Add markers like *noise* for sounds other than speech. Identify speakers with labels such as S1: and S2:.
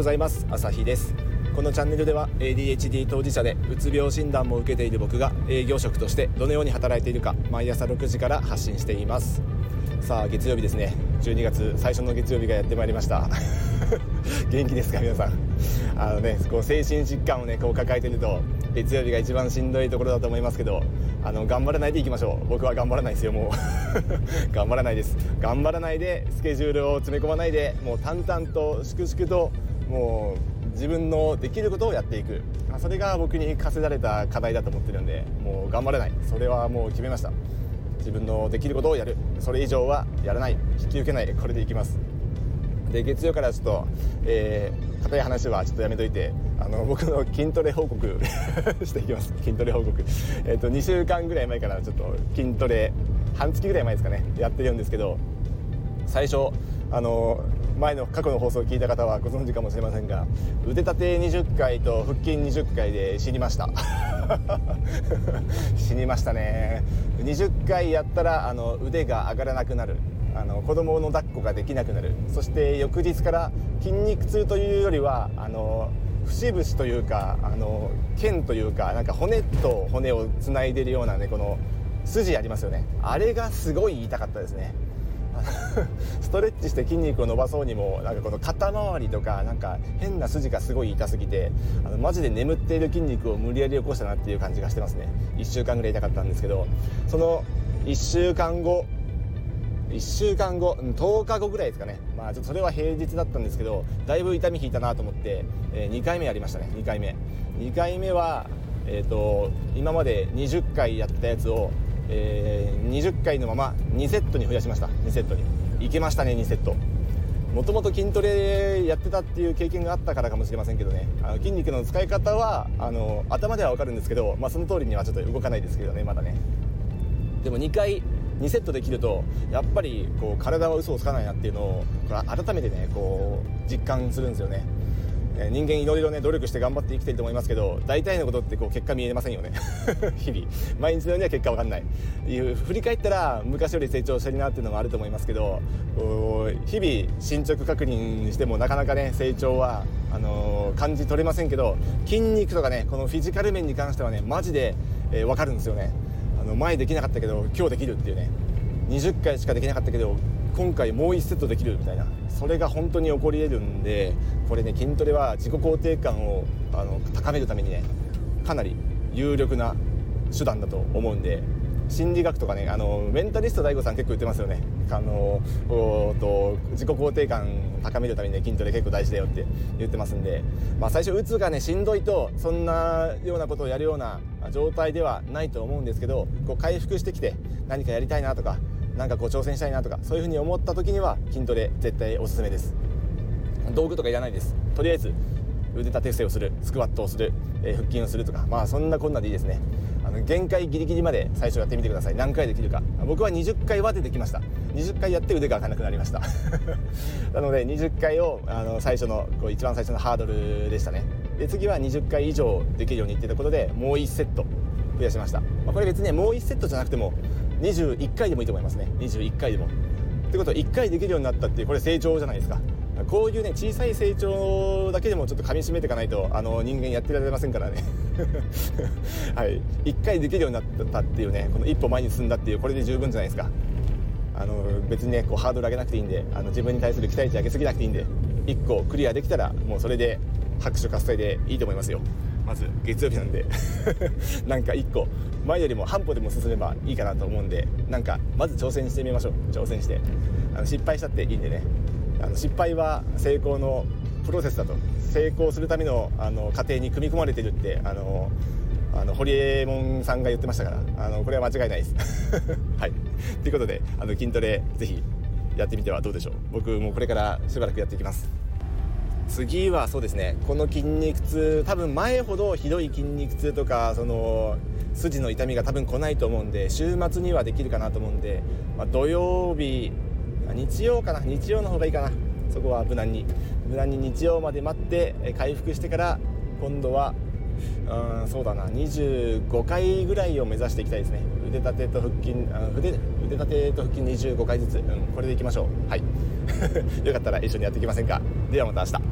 S1: ございます。朝日です。このチャンネルでは ADHD 当事者でうつ病診断も受けている僕が営業職としてどのように働いているか毎朝6時から発信しています。さあ月曜日ですね。12月最初の月曜日がやってまいりました。*laughs* 元気ですか皆さん。あのねこう精神疾患をねこう抱えてると月曜日が一番しんどいところだと思いますけどあの頑張らないでいきましょう。僕は頑張らないですよもう。*laughs* 頑張らないです。頑張らないでスケジュールを詰め込まないでもう淡々と粛々ともう自分のできることをやっていく。それが僕に課せられた課題だと思ってるんでもう頑張らない。それはもう決めました。自分のできることをやる。それ以上はやらない。引き受けない。これでいきます。で月曜からちょっと、えー、硬い話はちょっとやめといてあの *laughs* 僕の筋トレ報告 *laughs* していきます。筋トレ報告。えっ、と2週間ぐらい前からちょっと筋トレ半月ぐらい前ですかねやってるんですけど最初あの前の過去の放送を聞いた方はご存知かもしれませんが腕立て20回と腹筋20回で死にました。*laughs* 死にましたね。20回やったらあの腕が上がらなくなる。あの子供の抱っこができなくなる。そして翌日から筋肉痛というよりはあの節々というかあの腱というかなんか骨と骨をつないでるようなねこの筋ありますよね。あれがすごい痛かったですね。*laughs* ストレッチして筋肉を伸ばそうにもなんかこの肩周りとかなんか変な筋がすごい痛すぎてあのマジで眠っている筋肉を無理やり起こしたなっていう感じがしてますね。1週間ぐらい痛かったんですけどその1週間後1週間後10日後ぐらいですかね。まあちょっとそれは平日だったんですけどだいぶ痛み引いたなと思って、えー、2回目やりましたね。2回目。2回目はえーと今まで20回やったやつをえー、20回のまま2セットに増やしました。2セットに。いけましたね2セット。もともと筋トレやってたっていう経験があったからかもしれませんけどね。あの筋肉の使い方はあの頭では分かるんですけど、まあ、その通りにはちょっと動かないですけどねまだね。でも2回2セットできるとやっぱりこう体は嘘をつかないなっていうのをこれ改めてねこう実感するんですよね。え人間いろいろね努力して頑張って生きてると思いますけど大体のことってこう結果見えませんよね。*laughs* 日々。毎日のようには結果わかんない。いう振り返ったら昔より成長してるなっていうのがあると思いますけど日々進捗確認してもなかなかね成長はあのー、感じ取れませんけど筋肉とかねこのフィジカル面に関してはねマジで、えー、分かるんですよね。あの前できなかったけど今日できるっていうね。20回しかできなかったけど今回もう1セットできるみたいな。それが本当に起こり得るんでこれね筋トレは自己肯定感をあの高めるためにねかなり有力な手段だと思うんで心理学とかねあのメンタリスト DAIGO さん結構言ってますよね。あのと自己肯定感を高めるために、ね、筋トレ結構大事だよって言ってますんで、まあ、最初うつがねしんどいとそんなようなことをやるような状態ではないと思うんですけどこう回復してきて何かやりたいなとかなんかこう挑戦したいなとかそういうふうに思った時には筋トレ絶対おすすめです。道具とかいらないです。とりあえず腕立て伏せをするスクワットをする、えー、腹筋をするとかまあそんなこんなでいいですね。あの限界ギリギリまで最初やってみてください。何回できるか。僕は20回は出てきました。20回やって腕が開かなくなりました。*laughs* なので20回をあの最初のこう一番最初のハードルでしたね。で次は20回以上できるようにっていったことでもう1セット増やしました、まあ、これ別に、ね、もう1セットじゃなくても21回でもいいと思いますね。21回でも。ってことは1回できるようになったっていうこれ成長じゃないですか。こういうね小さい成長だけでもちょっと噛みしめていかないとあの人間やってられませんからね。*laughs* はい。1回できるようになったっていうねこの一歩前に進んだっていうこれで十分じゃないですか。あの別にねこうハードル上げなくていいんであの自分に対する期待値上げすぎなくていいんで1個クリアできたらもうそれで拍手喝采でいいと思いますよ。まず月曜日なんで *laughs* なんか1個前よりも半歩でも進めばいいかなと思うんでなんかまず挑戦してみましょう。挑戦して。あの失敗したっていいんでね。あの失敗は成功のプロセスだと。成功するためのあの過程に組み込まれてるってあのあの堀江門さんが言ってましたから。あのこれは間違いないです。*laughs* はい。ということであの筋トレぜひやってみてはどうでしょう。僕もこれからしばらくやっていきます。次はそうですねこの筋肉痛多分前ほどひどい筋肉痛とかその筋の痛みが多分来ないと思うんで週末にはできるかなと思うんで、まあ、土曜日日曜かな日曜の方がいいかな。そこは無難に。無難に日曜まで待って回復してから今度はうんそうだな25回ぐらいを目指していきたいですね。腕立てと腹筋腕腕立てと腹筋25回ずつ、うん、これでいきましょう。はい。*laughs* よかったら一緒にやっていきませんか。ではまた明日。